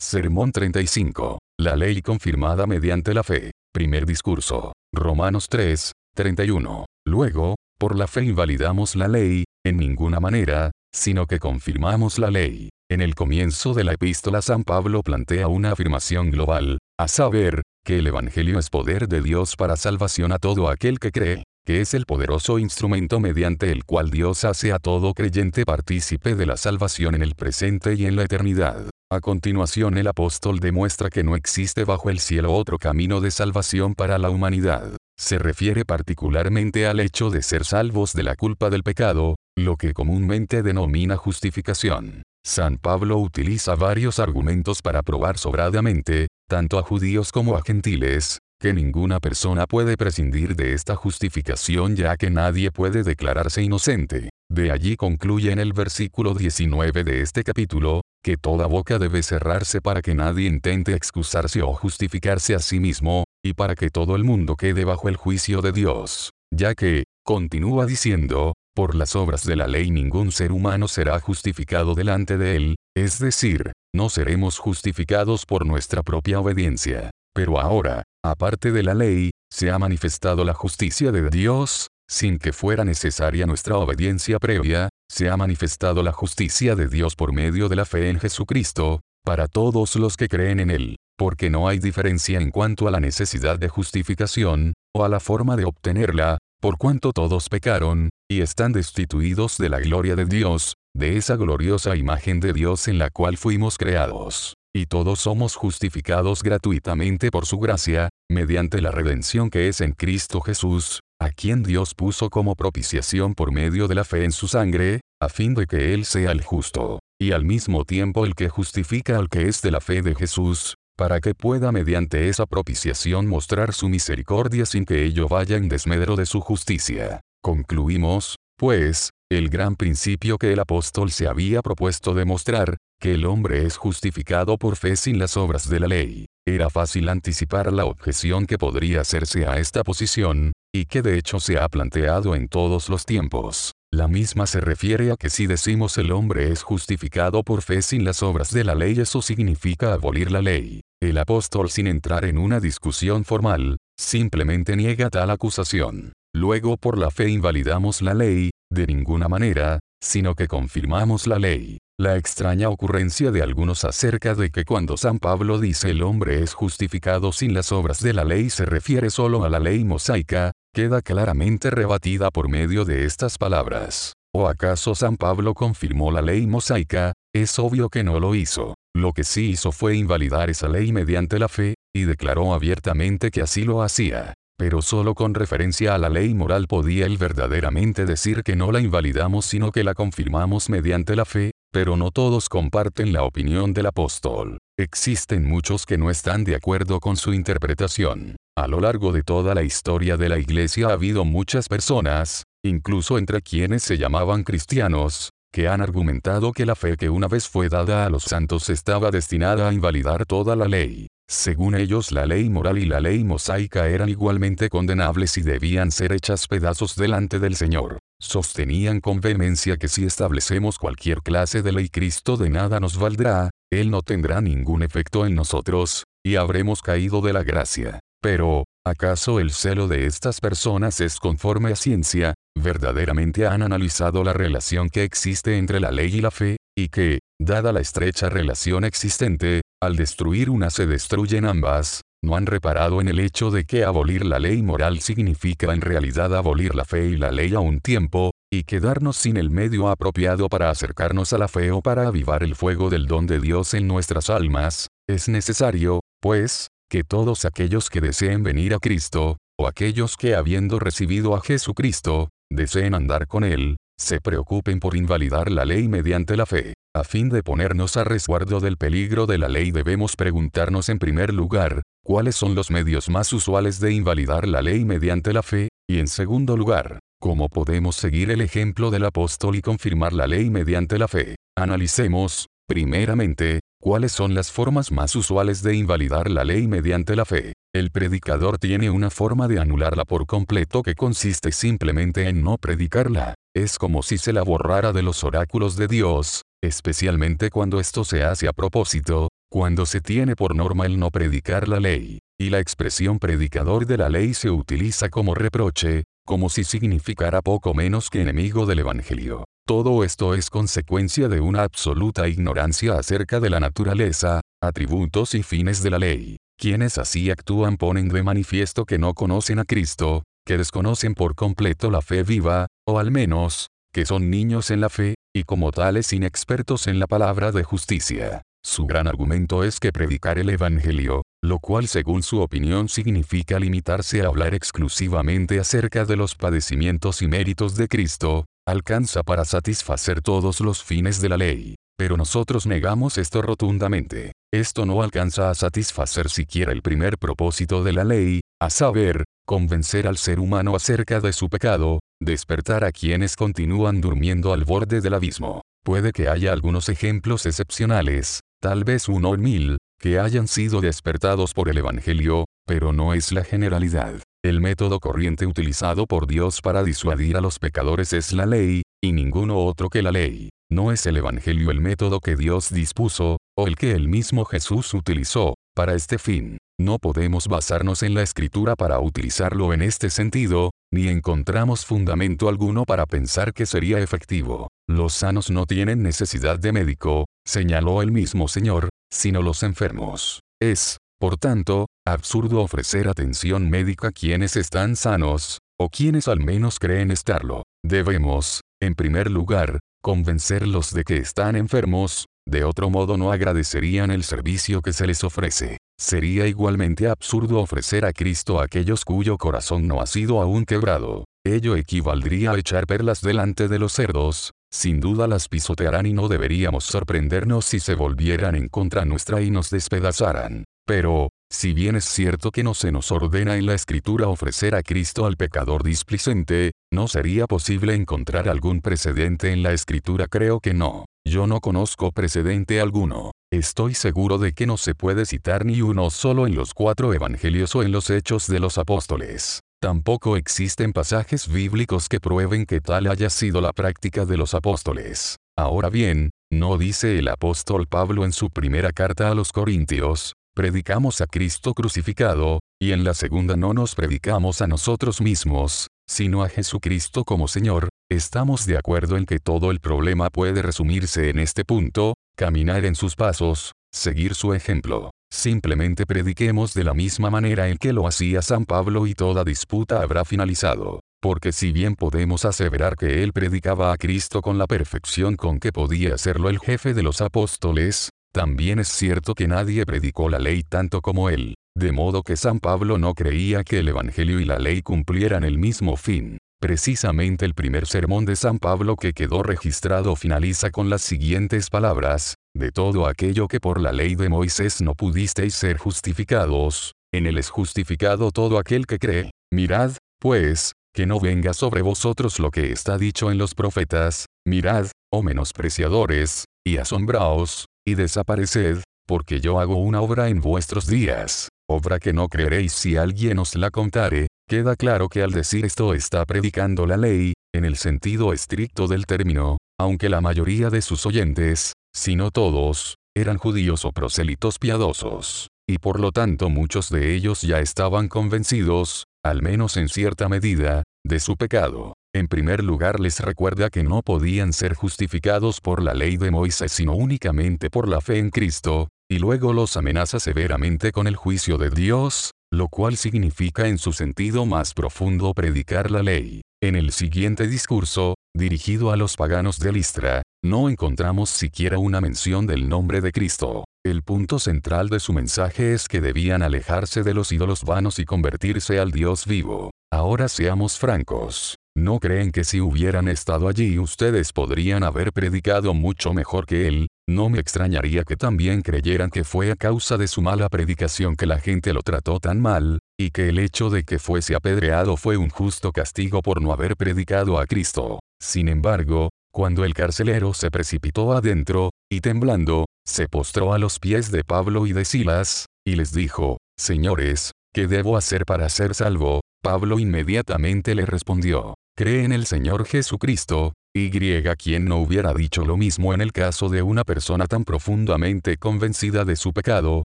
Sermón 35. La ley confirmada mediante la fe. Primer discurso. Romanos 3, 31. Luego, por la fe invalidamos la ley, en ninguna manera, sino que confirmamos la ley. En el comienzo de la epístola San Pablo plantea una afirmación global, a saber, que el Evangelio es poder de Dios para salvación a todo aquel que cree, que es el poderoso instrumento mediante el cual Dios hace a todo creyente partícipe de la salvación en el presente y en la eternidad. A continuación el apóstol demuestra que no existe bajo el cielo otro camino de salvación para la humanidad. Se refiere particularmente al hecho de ser salvos de la culpa del pecado, lo que comúnmente denomina justificación. San Pablo utiliza varios argumentos para probar sobradamente, tanto a judíos como a gentiles, que ninguna persona puede prescindir de esta justificación ya que nadie puede declararse inocente. De allí concluye en el versículo 19 de este capítulo, que toda boca debe cerrarse para que nadie intente excusarse o justificarse a sí mismo, y para que todo el mundo quede bajo el juicio de Dios. Ya que, continúa diciendo, por las obras de la ley ningún ser humano será justificado delante de él, es decir, no seremos justificados por nuestra propia obediencia. Pero ahora, aparte de la ley, se ha manifestado la justicia de Dios, sin que fuera necesaria nuestra obediencia previa, se ha manifestado la justicia de Dios por medio de la fe en Jesucristo, para todos los que creen en Él, porque no hay diferencia en cuanto a la necesidad de justificación, o a la forma de obtenerla, por cuanto todos pecaron, y están destituidos de la gloria de Dios, de esa gloriosa imagen de Dios en la cual fuimos creados. Y todos somos justificados gratuitamente por su gracia, mediante la redención que es en Cristo Jesús, a quien Dios puso como propiciación por medio de la fe en su sangre, a fin de que Él sea el justo, y al mismo tiempo el que justifica al que es de la fe de Jesús, para que pueda mediante esa propiciación mostrar su misericordia sin que ello vaya en desmedro de su justicia. Concluimos, pues, el gran principio que el apóstol se había propuesto demostrar, que el hombre es justificado por fe sin las obras de la ley. Era fácil anticipar la objeción que podría hacerse a esta posición, y que de hecho se ha planteado en todos los tiempos. La misma se refiere a que si decimos el hombre es justificado por fe sin las obras de la ley eso significa abolir la ley. El apóstol sin entrar en una discusión formal, simplemente niega tal acusación. Luego por la fe invalidamos la ley, de ninguna manera, sino que confirmamos la ley. La extraña ocurrencia de algunos acerca de que cuando San Pablo dice el hombre es justificado sin las obras de la ley se refiere solo a la ley mosaica, queda claramente rebatida por medio de estas palabras. ¿O acaso San Pablo confirmó la ley mosaica? Es obvio que no lo hizo. Lo que sí hizo fue invalidar esa ley mediante la fe, y declaró abiertamente que así lo hacía. Pero solo con referencia a la ley moral podía él verdaderamente decir que no la invalidamos sino que la confirmamos mediante la fe, pero no todos comparten la opinión del apóstol. Existen muchos que no están de acuerdo con su interpretación. A lo largo de toda la historia de la Iglesia ha habido muchas personas, incluso entre quienes se llamaban cristianos, que han argumentado que la fe que una vez fue dada a los santos estaba destinada a invalidar toda la ley. Según ellos la ley moral y la ley mosaica eran igualmente condenables y debían ser hechas pedazos delante del Señor. Sostenían con vehemencia que si establecemos cualquier clase de ley Cristo de nada nos valdrá, Él no tendrá ningún efecto en nosotros, y habremos caído de la gracia. Pero, ¿acaso el celo de estas personas es conforme a ciencia? ¿Verdaderamente han analizado la relación que existe entre la ley y la fe? Y que, dada la estrecha relación existente, al destruir una se destruyen ambas, no han reparado en el hecho de que abolir la ley moral significa en realidad abolir la fe y la ley a un tiempo, y quedarnos sin el medio apropiado para acercarnos a la fe o para avivar el fuego del don de Dios en nuestras almas, es necesario, pues, que todos aquellos que deseen venir a Cristo, o aquellos que habiendo recibido a Jesucristo, deseen andar con Él, se preocupen por invalidar la ley mediante la fe. A fin de ponernos a resguardo del peligro de la ley debemos preguntarnos en primer lugar, cuáles son los medios más usuales de invalidar la ley mediante la fe, y en segundo lugar, cómo podemos seguir el ejemplo del apóstol y confirmar la ley mediante la fe. Analicemos, primeramente, cuáles son las formas más usuales de invalidar la ley mediante la fe. El predicador tiene una forma de anularla por completo que consiste simplemente en no predicarla. Es como si se la borrara de los oráculos de Dios, especialmente cuando esto se hace a propósito, cuando se tiene por norma el no predicar la ley, y la expresión predicador de la ley se utiliza como reproche, como si significara poco menos que enemigo del Evangelio. Todo esto es consecuencia de una absoluta ignorancia acerca de la naturaleza, atributos y fines de la ley. Quienes así actúan ponen de manifiesto que no conocen a Cristo, que desconocen por completo la fe viva, o al menos, que son niños en la fe, y como tales inexpertos en la palabra de justicia. Su gran argumento es que predicar el Evangelio, lo cual según su opinión significa limitarse a hablar exclusivamente acerca de los padecimientos y méritos de Cristo, alcanza para satisfacer todos los fines de la ley. Pero nosotros negamos esto rotundamente. Esto no alcanza a satisfacer siquiera el primer propósito de la ley, a saber, convencer al ser humano acerca de su pecado, despertar a quienes continúan durmiendo al borde del abismo. Puede que haya algunos ejemplos excepcionales, tal vez uno en mil, que hayan sido despertados por el Evangelio, pero no es la generalidad. El método corriente utilizado por Dios para disuadir a los pecadores es la ley, y ninguno otro que la ley. No es el Evangelio el método que Dios dispuso, o el que el mismo Jesús utilizó, para este fin. No podemos basarnos en la escritura para utilizarlo en este sentido, ni encontramos fundamento alguno para pensar que sería efectivo. Los sanos no tienen necesidad de médico, señaló el mismo Señor, sino los enfermos. Es, por tanto, absurdo ofrecer atención médica a quienes están sanos, o quienes al menos creen estarlo. Debemos, en primer lugar, convencerlos de que están enfermos, de otro modo no agradecerían el servicio que se les ofrece. Sería igualmente absurdo ofrecer a Cristo a aquellos cuyo corazón no ha sido aún quebrado. Ello equivaldría a echar perlas delante de los cerdos, sin duda las pisotearán y no deberíamos sorprendernos si se volvieran en contra nuestra y nos despedazaran. Pero, si bien es cierto que no se nos ordena en la escritura ofrecer a Cristo al pecador displicente, ¿no sería posible encontrar algún precedente en la escritura? Creo que no. Yo no conozco precedente alguno. Estoy seguro de que no se puede citar ni uno solo en los cuatro evangelios o en los hechos de los apóstoles. Tampoco existen pasajes bíblicos que prueben que tal haya sido la práctica de los apóstoles. Ahora bien, no dice el apóstol Pablo en su primera carta a los Corintios, predicamos a Cristo crucificado, y en la segunda no nos predicamos a nosotros mismos, sino a Jesucristo como Señor, estamos de acuerdo en que todo el problema puede resumirse en este punto, caminar en sus pasos, seguir su ejemplo. Simplemente prediquemos de la misma manera en que lo hacía San Pablo y toda disputa habrá finalizado. Porque si bien podemos aseverar que él predicaba a Cristo con la perfección con que podía hacerlo el jefe de los apóstoles, también es cierto que nadie predicó la ley tanto como él, de modo que San Pablo no creía que el Evangelio y la ley cumplieran el mismo fin. Precisamente el primer sermón de San Pablo que quedó registrado finaliza con las siguientes palabras, de todo aquello que por la ley de Moisés no pudisteis ser justificados, en él es justificado todo aquel que cree. Mirad, pues, que no venga sobre vosotros lo que está dicho en los profetas, mirad, oh menospreciadores, y asombraos, y desapareced, porque yo hago una obra en vuestros días, obra que no creeréis si alguien os la contare, queda claro que al decir esto está predicando la ley, en el sentido estricto del término, aunque la mayoría de sus oyentes, si no todos, eran judíos o prosélitos piadosos, y por lo tanto muchos de ellos ya estaban convencidos, al menos en cierta medida, de su pecado. En primer lugar les recuerda que no podían ser justificados por la ley de Moisés sino únicamente por la fe en Cristo, y luego los amenaza severamente con el juicio de Dios, lo cual significa en su sentido más profundo predicar la ley. En el siguiente discurso, dirigido a los paganos de Listra, no encontramos siquiera una mención del nombre de Cristo. El punto central de su mensaje es que debían alejarse de los ídolos vanos y convertirse al Dios vivo. Ahora seamos francos. ¿No creen que si hubieran estado allí ustedes podrían haber predicado mucho mejor que él? No me extrañaría que también creyeran que fue a causa de su mala predicación que la gente lo trató tan mal, y que el hecho de que fuese apedreado fue un justo castigo por no haber predicado a Cristo. Sin embargo, cuando el carcelero se precipitó adentro, y temblando, se postró a los pies de Pablo y de Silas, y les dijo, Señores, ¿qué debo hacer para ser salvo? Pablo inmediatamente le respondió, cree en el Señor Jesucristo, y quien no hubiera dicho lo mismo en el caso de una persona tan profundamente convencida de su pecado,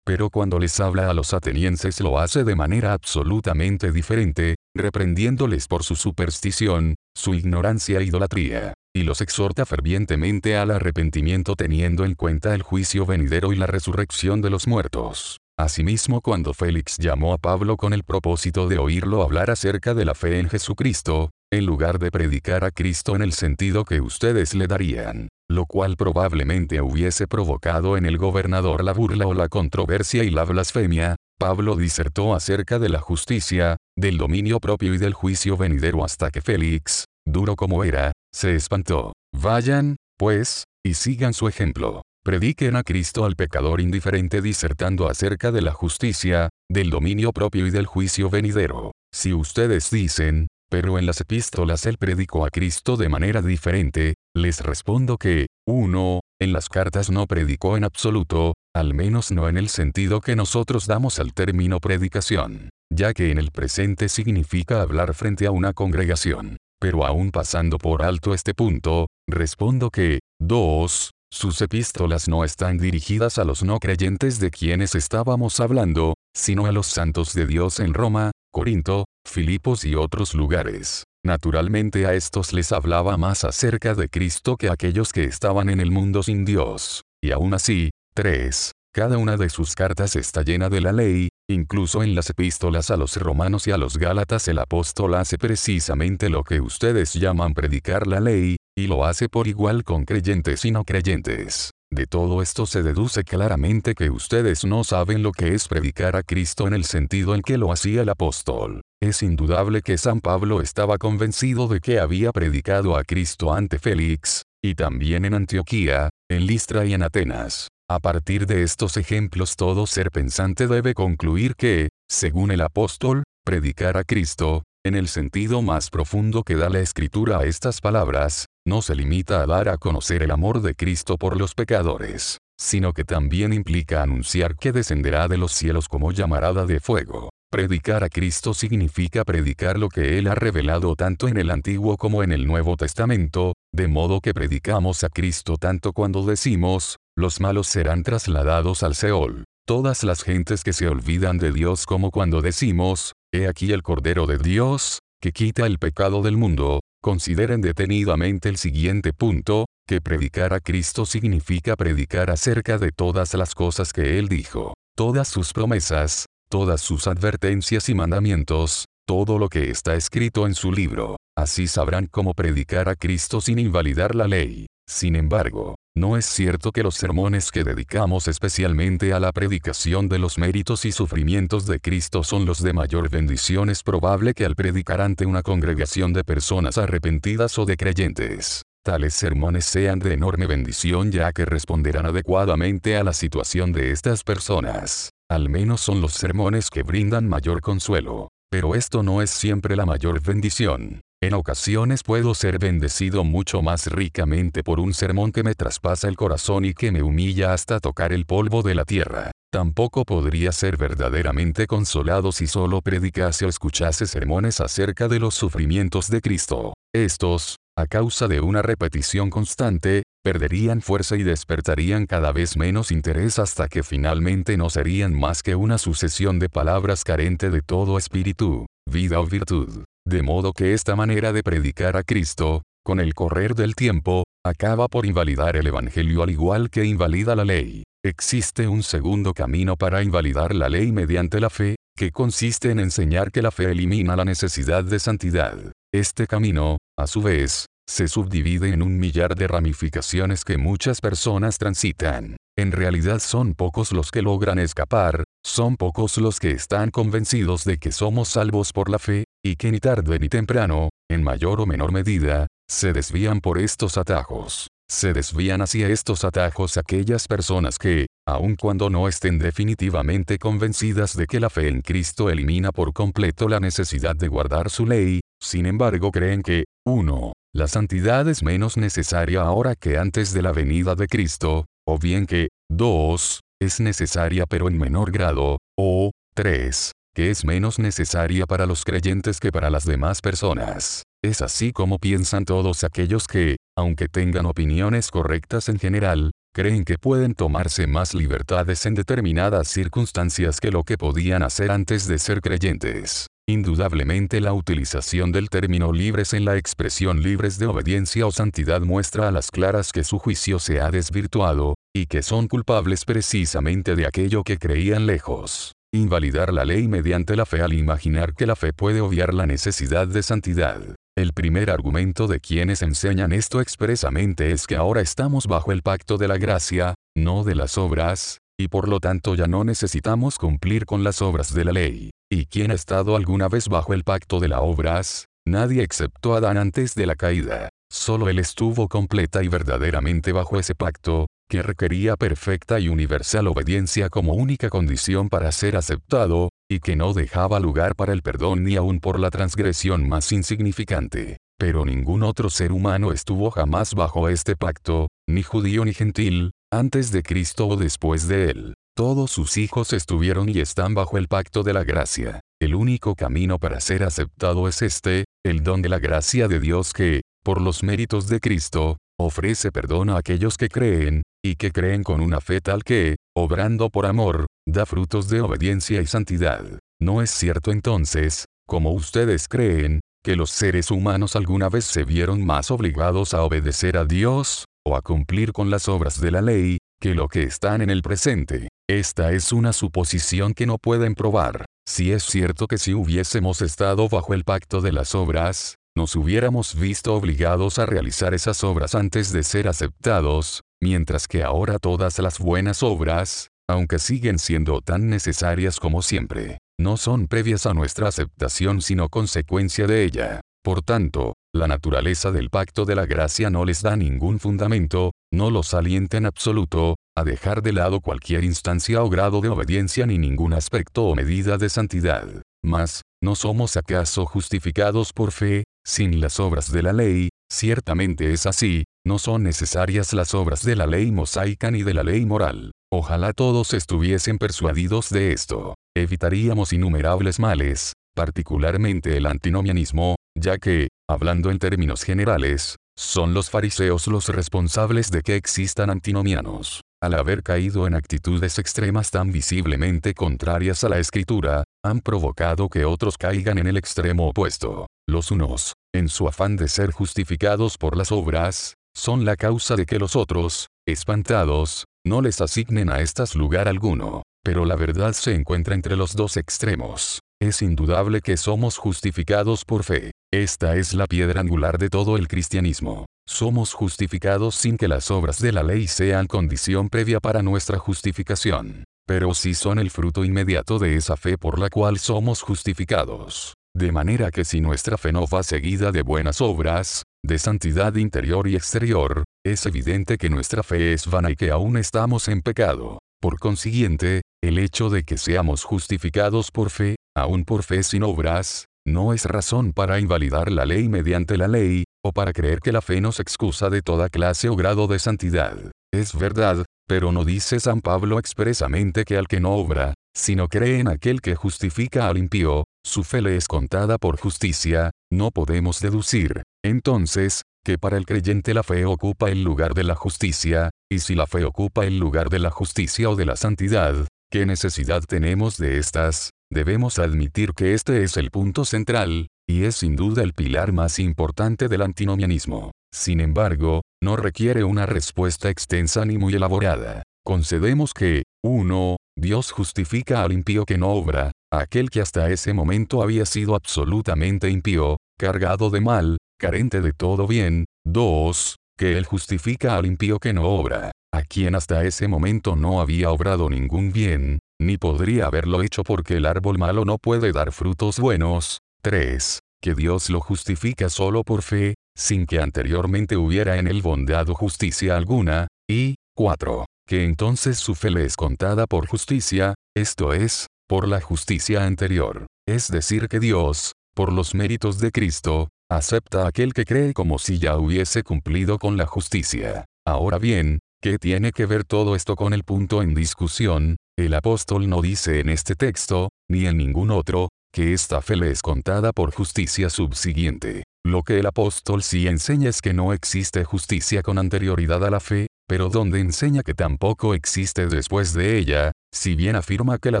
pero cuando les habla a los atenienses lo hace de manera absolutamente diferente, reprendiéndoles por su superstición, su ignorancia e idolatría, y los exhorta fervientemente al arrepentimiento teniendo en cuenta el juicio venidero y la resurrección de los muertos. Asimismo cuando Félix llamó a Pablo con el propósito de oírlo hablar acerca de la fe en Jesucristo, en lugar de predicar a Cristo en el sentido que ustedes le darían, lo cual probablemente hubiese provocado en el gobernador la burla o la controversia y la blasfemia, Pablo disertó acerca de la justicia, del dominio propio y del juicio venidero hasta que Félix, duro como era, se espantó. Vayan, pues, y sigan su ejemplo. Prediquen a Cristo al pecador indiferente disertando acerca de la justicia, del dominio propio y del juicio venidero. Si ustedes dicen, pero en las epístolas él predicó a Cristo de manera diferente, les respondo que, 1. En las cartas no predicó en absoluto, al menos no en el sentido que nosotros damos al término predicación, ya que en el presente significa hablar frente a una congregación. Pero aún pasando por alto este punto, respondo que, 2. Sus epístolas no están dirigidas a los no creyentes de quienes estábamos hablando, sino a los santos de Dios en Roma, Corinto, Filipos y otros lugares. Naturalmente a estos les hablaba más acerca de Cristo que a aquellos que estaban en el mundo sin Dios. Y aún así, 3. Cada una de sus cartas está llena de la ley, incluso en las epístolas a los romanos y a los gálatas el apóstol hace precisamente lo que ustedes llaman predicar la ley, y lo hace por igual con creyentes y no creyentes. De todo esto se deduce claramente que ustedes no saben lo que es predicar a Cristo en el sentido en que lo hacía el apóstol. Es indudable que San Pablo estaba convencido de que había predicado a Cristo ante Félix, y también en Antioquía, en Listra y en Atenas. A partir de estos ejemplos todo ser pensante debe concluir que, según el apóstol, predicar a Cristo, en el sentido más profundo que da la escritura a estas palabras, no se limita a dar a conocer el amor de Cristo por los pecadores, sino que también implica anunciar que descenderá de los cielos como llamarada de fuego. Predicar a Cristo significa predicar lo que Él ha revelado tanto en el Antiguo como en el Nuevo Testamento, de modo que predicamos a Cristo tanto cuando decimos, los malos serán trasladados al Seol. Todas las gentes que se olvidan de Dios como cuando decimos, He aquí el Cordero de Dios, que quita el pecado del mundo, Consideren detenidamente el siguiente punto, que predicar a Cristo significa predicar acerca de todas las cosas que Él dijo, todas sus promesas, todas sus advertencias y mandamientos, todo lo que está escrito en su libro. Así sabrán cómo predicar a Cristo sin invalidar la ley. Sin embargo, no es cierto que los sermones que dedicamos especialmente a la predicación de los méritos y sufrimientos de Cristo son los de mayor bendición. Es probable que al predicar ante una congregación de personas arrepentidas o de creyentes, tales sermones sean de enorme bendición ya que responderán adecuadamente a la situación de estas personas. Al menos son los sermones que brindan mayor consuelo. Pero esto no es siempre la mayor bendición. En ocasiones puedo ser bendecido mucho más ricamente por un sermón que me traspasa el corazón y que me humilla hasta tocar el polvo de la tierra. Tampoco podría ser verdaderamente consolado si solo predicase o escuchase sermones acerca de los sufrimientos de Cristo. Estos, a causa de una repetición constante, perderían fuerza y despertarían cada vez menos interés hasta que finalmente no serían más que una sucesión de palabras carente de todo espíritu, vida o virtud. De modo que esta manera de predicar a Cristo, con el correr del tiempo, acaba por invalidar el Evangelio al igual que invalida la ley. Existe un segundo camino para invalidar la ley mediante la fe, que consiste en enseñar que la fe elimina la necesidad de santidad. Este camino, a su vez, se subdivide en un millar de ramificaciones que muchas personas transitan. En realidad son pocos los que logran escapar, son pocos los que están convencidos de que somos salvos por la fe, y que ni tarde ni temprano, en mayor o menor medida, se desvían por estos atajos. Se desvían hacia estos atajos aquellas personas que, aun cuando no estén definitivamente convencidas de que la fe en Cristo elimina por completo la necesidad de guardar su ley, sin embargo creen que, 1. La santidad es menos necesaria ahora que antes de la venida de Cristo, o bien que, 2. Es necesaria pero en menor grado, o, 3 que es menos necesaria para los creyentes que para las demás personas. Es así como piensan todos aquellos que, aunque tengan opiniones correctas en general, creen que pueden tomarse más libertades en determinadas circunstancias que lo que podían hacer antes de ser creyentes. Indudablemente la utilización del término libres en la expresión libres de obediencia o santidad muestra a las claras que su juicio se ha desvirtuado, y que son culpables precisamente de aquello que creían lejos. Invalidar la ley mediante la fe al imaginar que la fe puede obviar la necesidad de santidad. El primer argumento de quienes enseñan esto expresamente es que ahora estamos bajo el pacto de la gracia, no de las obras, y por lo tanto ya no necesitamos cumplir con las obras de la ley. ¿Y quién ha estado alguna vez bajo el pacto de las obras? Nadie excepto Adán antes de la caída. Solo él estuvo completa y verdaderamente bajo ese pacto, que requería perfecta y universal obediencia como única condición para ser aceptado, y que no dejaba lugar para el perdón ni aun por la transgresión más insignificante. Pero ningún otro ser humano estuvo jamás bajo este pacto, ni judío ni gentil, antes de Cristo o después de él. Todos sus hijos estuvieron y están bajo el pacto de la gracia. El único camino para ser aceptado es este, el don de la gracia de Dios que, por los méritos de Cristo, ofrece perdón a aquellos que creen, y que creen con una fe tal que, obrando por amor, da frutos de obediencia y santidad. ¿No es cierto entonces, como ustedes creen, que los seres humanos alguna vez se vieron más obligados a obedecer a Dios, o a cumplir con las obras de la ley, que lo que están en el presente? Esta es una suposición que no pueden probar. Si es cierto que si hubiésemos estado bajo el pacto de las obras, nos hubiéramos visto obligados a realizar esas obras antes de ser aceptados, mientras que ahora todas las buenas obras, aunque siguen siendo tan necesarias como siempre, no son previas a nuestra aceptación sino consecuencia de ella. Por tanto, la naturaleza del pacto de la gracia no les da ningún fundamento, no los alienta en absoluto, a dejar de lado cualquier instancia o grado de obediencia ni ningún aspecto o medida de santidad. Mas, ¿no somos acaso justificados por fe, sin las obras de la ley? Ciertamente es así, no son necesarias las obras de la ley mosaica ni de la ley moral. Ojalá todos estuviesen persuadidos de esto. Evitaríamos innumerables males, particularmente el antinomianismo, ya que, hablando en términos generales, son los fariseos los responsables de que existan antinomianos. Al haber caído en actitudes extremas tan visiblemente contrarias a la escritura, han provocado que otros caigan en el extremo opuesto. Los unos, en su afán de ser justificados por las obras, son la causa de que los otros, espantados, no les asignen a estas lugar alguno. Pero la verdad se encuentra entre los dos extremos. Es indudable que somos justificados por fe. Esta es la piedra angular de todo el cristianismo. Somos justificados sin que las obras de la ley sean condición previa para nuestra justificación. Pero sí son el fruto inmediato de esa fe por la cual somos justificados. De manera que si nuestra fe no va seguida de buenas obras, de santidad interior y exterior, es evidente que nuestra fe es vana y que aún estamos en pecado. Por consiguiente, el hecho de que seamos justificados por fe, aún por fe sin obras, no es razón para invalidar la ley mediante la ley, o para creer que la fe nos excusa de toda clase o grado de santidad. Es verdad, pero no dice San Pablo expresamente que al que no obra, sino cree en aquel que justifica al impío, su fe le es contada por justicia, no podemos deducir, entonces, que para el creyente la fe ocupa el lugar de la justicia, y si la fe ocupa el lugar de la justicia o de la santidad, ¿qué necesidad tenemos de estas? Debemos admitir que este es el punto central, y es sin duda el pilar más importante del antinomianismo. Sin embargo, no requiere una respuesta extensa ni muy elaborada. Concedemos que, 1. Dios justifica al impío que no obra, aquel que hasta ese momento había sido absolutamente impío, cargado de mal, carente de todo bien. 2. Que él justifica al impío que no obra, a quien hasta ese momento no había obrado ningún bien, ni podría haberlo hecho porque el árbol malo no puede dar frutos buenos. 3. Que Dios lo justifica solo por fe, sin que anteriormente hubiera en él bondad o justicia alguna. Y, 4. Que entonces su fe le es contada por justicia, esto es, por la justicia anterior. Es decir que Dios, por los méritos de Cristo, acepta aquel que cree como si ya hubiese cumplido con la justicia. Ahora bien, ¿qué tiene que ver todo esto con el punto en discusión? El apóstol no dice en este texto, ni en ningún otro, que esta fe le es contada por justicia subsiguiente. Lo que el apóstol sí enseña es que no existe justicia con anterioridad a la fe, pero donde enseña que tampoco existe después de ella, si bien afirma que la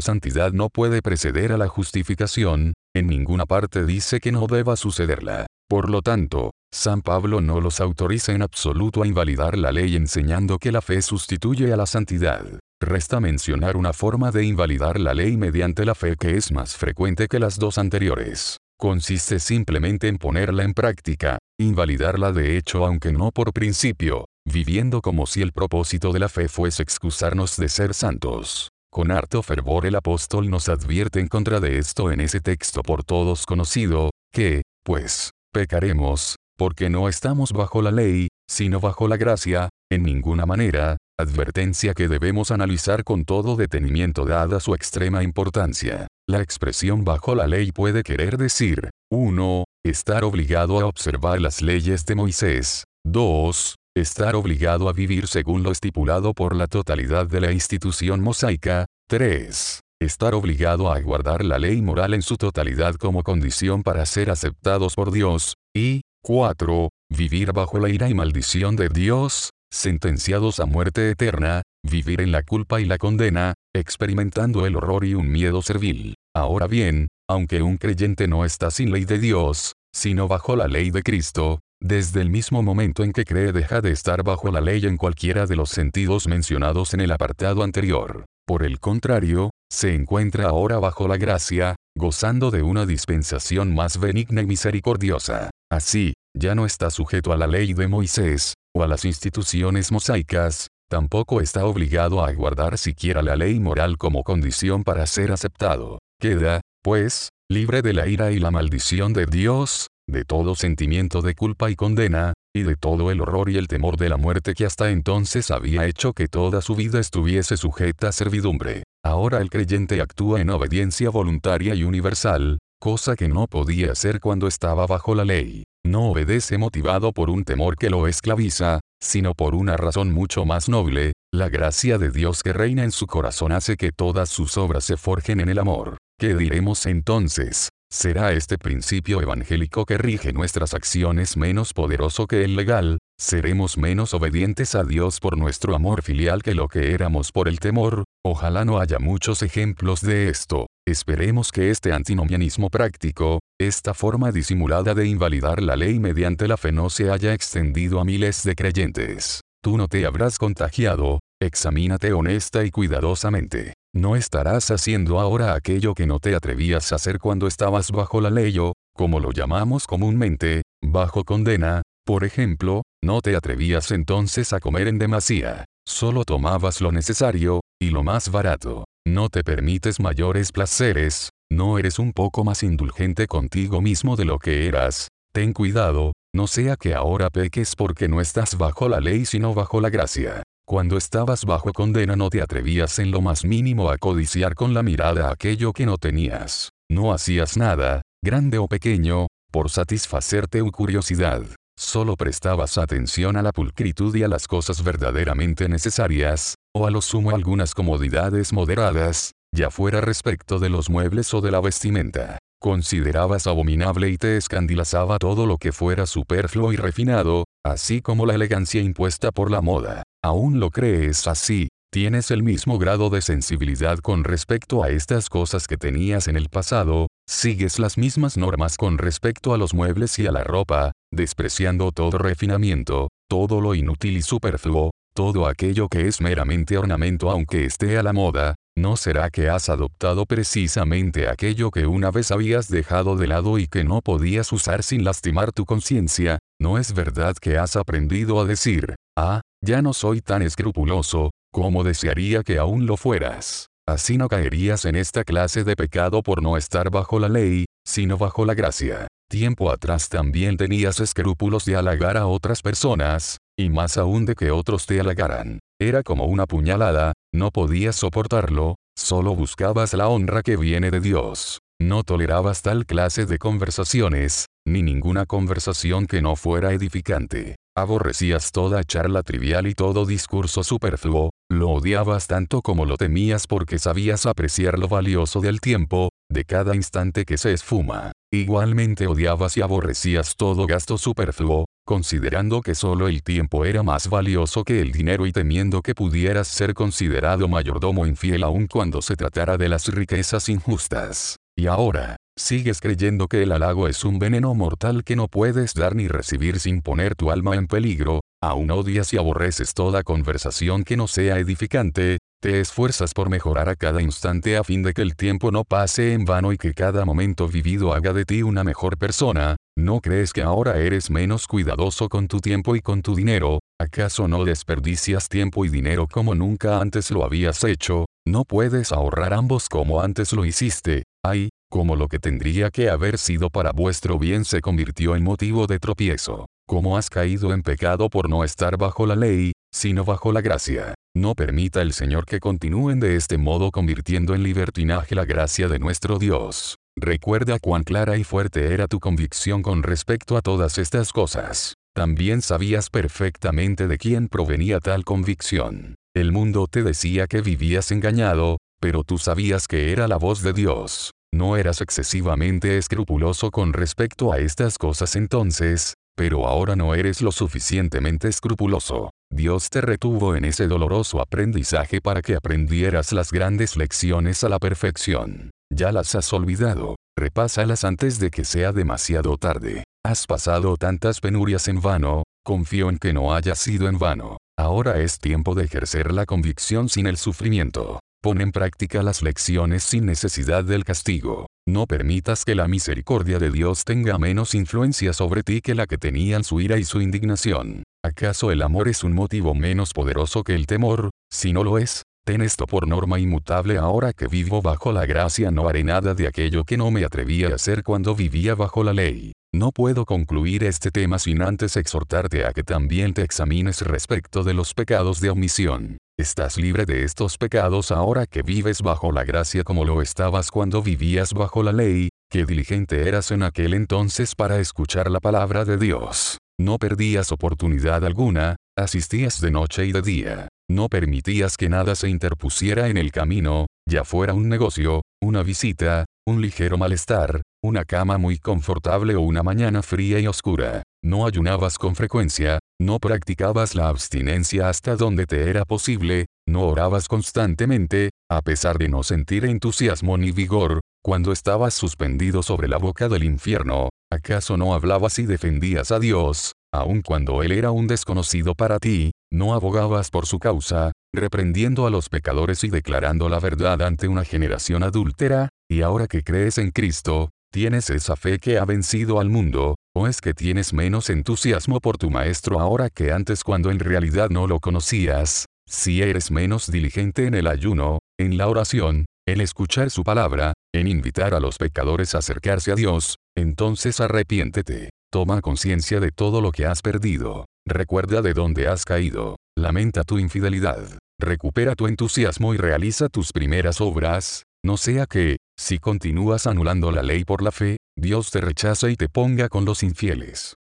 santidad no puede preceder a la justificación, en ninguna parte dice que no deba sucederla. Por lo tanto, San Pablo no los autoriza en absoluto a invalidar la ley enseñando que la fe sustituye a la santidad. Resta mencionar una forma de invalidar la ley mediante la fe que es más frecuente que las dos anteriores. Consiste simplemente en ponerla en práctica, invalidarla de hecho aunque no por principio, viviendo como si el propósito de la fe fuese excusarnos de ser santos. Con harto fervor el apóstol nos advierte en contra de esto en ese texto por todos conocido, que, pues, pecaremos, porque no estamos bajo la ley, sino bajo la gracia, en ninguna manera, advertencia que debemos analizar con todo detenimiento dada su extrema importancia. La expresión bajo la ley puede querer decir, 1. Estar obligado a observar las leyes de Moisés. 2 estar obligado a vivir según lo estipulado por la totalidad de la institución mosaica. 3. Estar obligado a guardar la ley moral en su totalidad como condición para ser aceptados por Dios. Y 4. Vivir bajo la ira y maldición de Dios, sentenciados a muerte eterna, vivir en la culpa y la condena, experimentando el horror y un miedo servil. Ahora bien, aunque un creyente no está sin ley de Dios, sino bajo la ley de Cristo, desde el mismo momento en que cree deja de estar bajo la ley en cualquiera de los sentidos mencionados en el apartado anterior. Por el contrario, se encuentra ahora bajo la gracia, gozando de una dispensación más benigna y misericordiosa. Así, ya no está sujeto a la ley de Moisés, o a las instituciones mosaicas, tampoco está obligado a guardar siquiera la ley moral como condición para ser aceptado. Queda, pues, libre de la ira y la maldición de Dios, de todo sentimiento de culpa y condena, y de todo el horror y el temor de la muerte que hasta entonces había hecho que toda su vida estuviese sujeta a servidumbre. Ahora el creyente actúa en obediencia voluntaria y universal, cosa que no podía hacer cuando estaba bajo la ley. No obedece motivado por un temor que lo esclaviza, sino por una razón mucho más noble, la gracia de Dios que reina en su corazón hace que todas sus obras se forjen en el amor. ¿Qué diremos entonces? ¿Será este principio evangélico que rige nuestras acciones menos poderoso que el legal? ¿Seremos menos obedientes a Dios por nuestro amor filial que lo que éramos por el temor? Ojalá no haya muchos ejemplos de esto. Esperemos que este antinomianismo práctico, esta forma disimulada de invalidar la ley mediante la fe no se haya extendido a miles de creyentes. Tú no te habrás contagiado, examínate honesta y cuidadosamente. No estarás haciendo ahora aquello que no te atrevías a hacer cuando estabas bajo la ley o, como lo llamamos comúnmente, bajo condena, por ejemplo, no te atrevías entonces a comer en demasía, solo tomabas lo necesario, y lo más barato. No te permites mayores placeres, no eres un poco más indulgente contigo mismo de lo que eras. Ten cuidado, no sea que ahora peques porque no estás bajo la ley sino bajo la gracia. Cuando estabas bajo condena no te atrevías en lo más mínimo a codiciar con la mirada aquello que no tenías. No hacías nada, grande o pequeño, por satisfacer tu curiosidad. Solo prestabas atención a la pulcritud y a las cosas verdaderamente necesarias, o a lo sumo algunas comodidades moderadas, ya fuera respecto de los muebles o de la vestimenta. Considerabas abominable y te escandalizaba todo lo que fuera superfluo y refinado, así como la elegancia impuesta por la moda. ¿Aún lo crees así? ¿Tienes el mismo grado de sensibilidad con respecto a estas cosas que tenías en el pasado? ¿Sigues las mismas normas con respecto a los muebles y a la ropa, despreciando todo refinamiento, todo lo inútil y superfluo, todo aquello que es meramente ornamento aunque esté a la moda, ¿no será que has adoptado precisamente aquello que una vez habías dejado de lado y que no podías usar sin lastimar tu conciencia? ¿No es verdad que has aprendido a decir, ah, ya no soy tan escrupuloso, como desearía que aún lo fueras? Así no caerías en esta clase de pecado por no estar bajo la ley, sino bajo la gracia. Tiempo atrás también tenías escrúpulos de halagar a otras personas, y más aún de que otros te halagaran. Era como una puñalada, no podías soportarlo, solo buscabas la honra que viene de Dios. No tolerabas tal clase de conversaciones, ni ninguna conversación que no fuera edificante. Aborrecías toda charla trivial y todo discurso superfluo, lo odiabas tanto como lo temías porque sabías apreciar lo valioso del tiempo, de cada instante que se esfuma. Igualmente odiabas y aborrecías todo gasto superfluo, considerando que solo el tiempo era más valioso que el dinero y temiendo que pudieras ser considerado mayordomo infiel aun cuando se tratara de las riquezas injustas. Y ahora, sigues creyendo que el halago es un veneno mortal que no puedes dar ni recibir sin poner tu alma en peligro, aún odias y aborreces toda conversación que no sea edificante, te esfuerzas por mejorar a cada instante a fin de que el tiempo no pase en vano y que cada momento vivido haga de ti una mejor persona, ¿no crees que ahora eres menos cuidadoso con tu tiempo y con tu dinero? ¿Acaso no desperdicias tiempo y dinero como nunca antes lo habías hecho? ¿No puedes ahorrar ambos como antes lo hiciste? Ay, como lo que tendría que haber sido para vuestro bien se convirtió en motivo de tropiezo. Como has caído en pecado por no estar bajo la ley, sino bajo la gracia. No permita el Señor que continúen de este modo convirtiendo en libertinaje la gracia de nuestro Dios. Recuerda cuán clara y fuerte era tu convicción con respecto a todas estas cosas. También sabías perfectamente de quién provenía tal convicción. El mundo te decía que vivías engañado, pero tú sabías que era la voz de Dios. No eras excesivamente escrupuloso con respecto a estas cosas entonces, pero ahora no eres lo suficientemente escrupuloso. Dios te retuvo en ese doloroso aprendizaje para que aprendieras las grandes lecciones a la perfección. Ya las has olvidado, repásalas antes de que sea demasiado tarde. Has pasado tantas penurias en vano, confío en que no haya sido en vano. Ahora es tiempo de ejercer la convicción sin el sufrimiento. Pon en práctica las lecciones sin necesidad del castigo. No permitas que la misericordia de Dios tenga menos influencia sobre ti que la que tenían su ira y su indignación. ¿Acaso el amor es un motivo menos poderoso que el temor? Si no lo es, ten esto por norma inmutable ahora que vivo bajo la gracia no haré nada de aquello que no me atrevía a hacer cuando vivía bajo la ley. No puedo concluir este tema sin antes exhortarte a que también te examines respecto de los pecados de omisión. Estás libre de estos pecados ahora que vives bajo la gracia como lo estabas cuando vivías bajo la ley, que diligente eras en aquel entonces para escuchar la palabra de Dios. No perdías oportunidad alguna, asistías de noche y de día. No permitías que nada se interpusiera en el camino, ya fuera un negocio, una visita, un ligero malestar, una cama muy confortable o una mañana fría y oscura. No ayunabas con frecuencia, no practicabas la abstinencia hasta donde te era posible, no orabas constantemente, a pesar de no sentir entusiasmo ni vigor, cuando estabas suspendido sobre la boca del infierno, ¿acaso no hablabas y defendías a Dios, aun cuando Él era un desconocido para ti, no abogabas por su causa, reprendiendo a los pecadores y declarando la verdad ante una generación adúltera, y ahora que crees en Cristo, ¿tienes esa fe que ha vencido al mundo, o es que tienes menos entusiasmo por tu Maestro ahora que antes cuando en realidad no lo conocías? Si eres menos diligente en el ayuno, en la oración, en escuchar su palabra, en invitar a los pecadores a acercarse a Dios, entonces arrepiéntete. Toma conciencia de todo lo que has perdido. Recuerda de dónde has caído. Lamenta tu infidelidad. Recupera tu entusiasmo y realiza tus primeras obras, no sea que, si continúas anulando la ley por la fe, Dios te rechaza y te ponga con los infieles.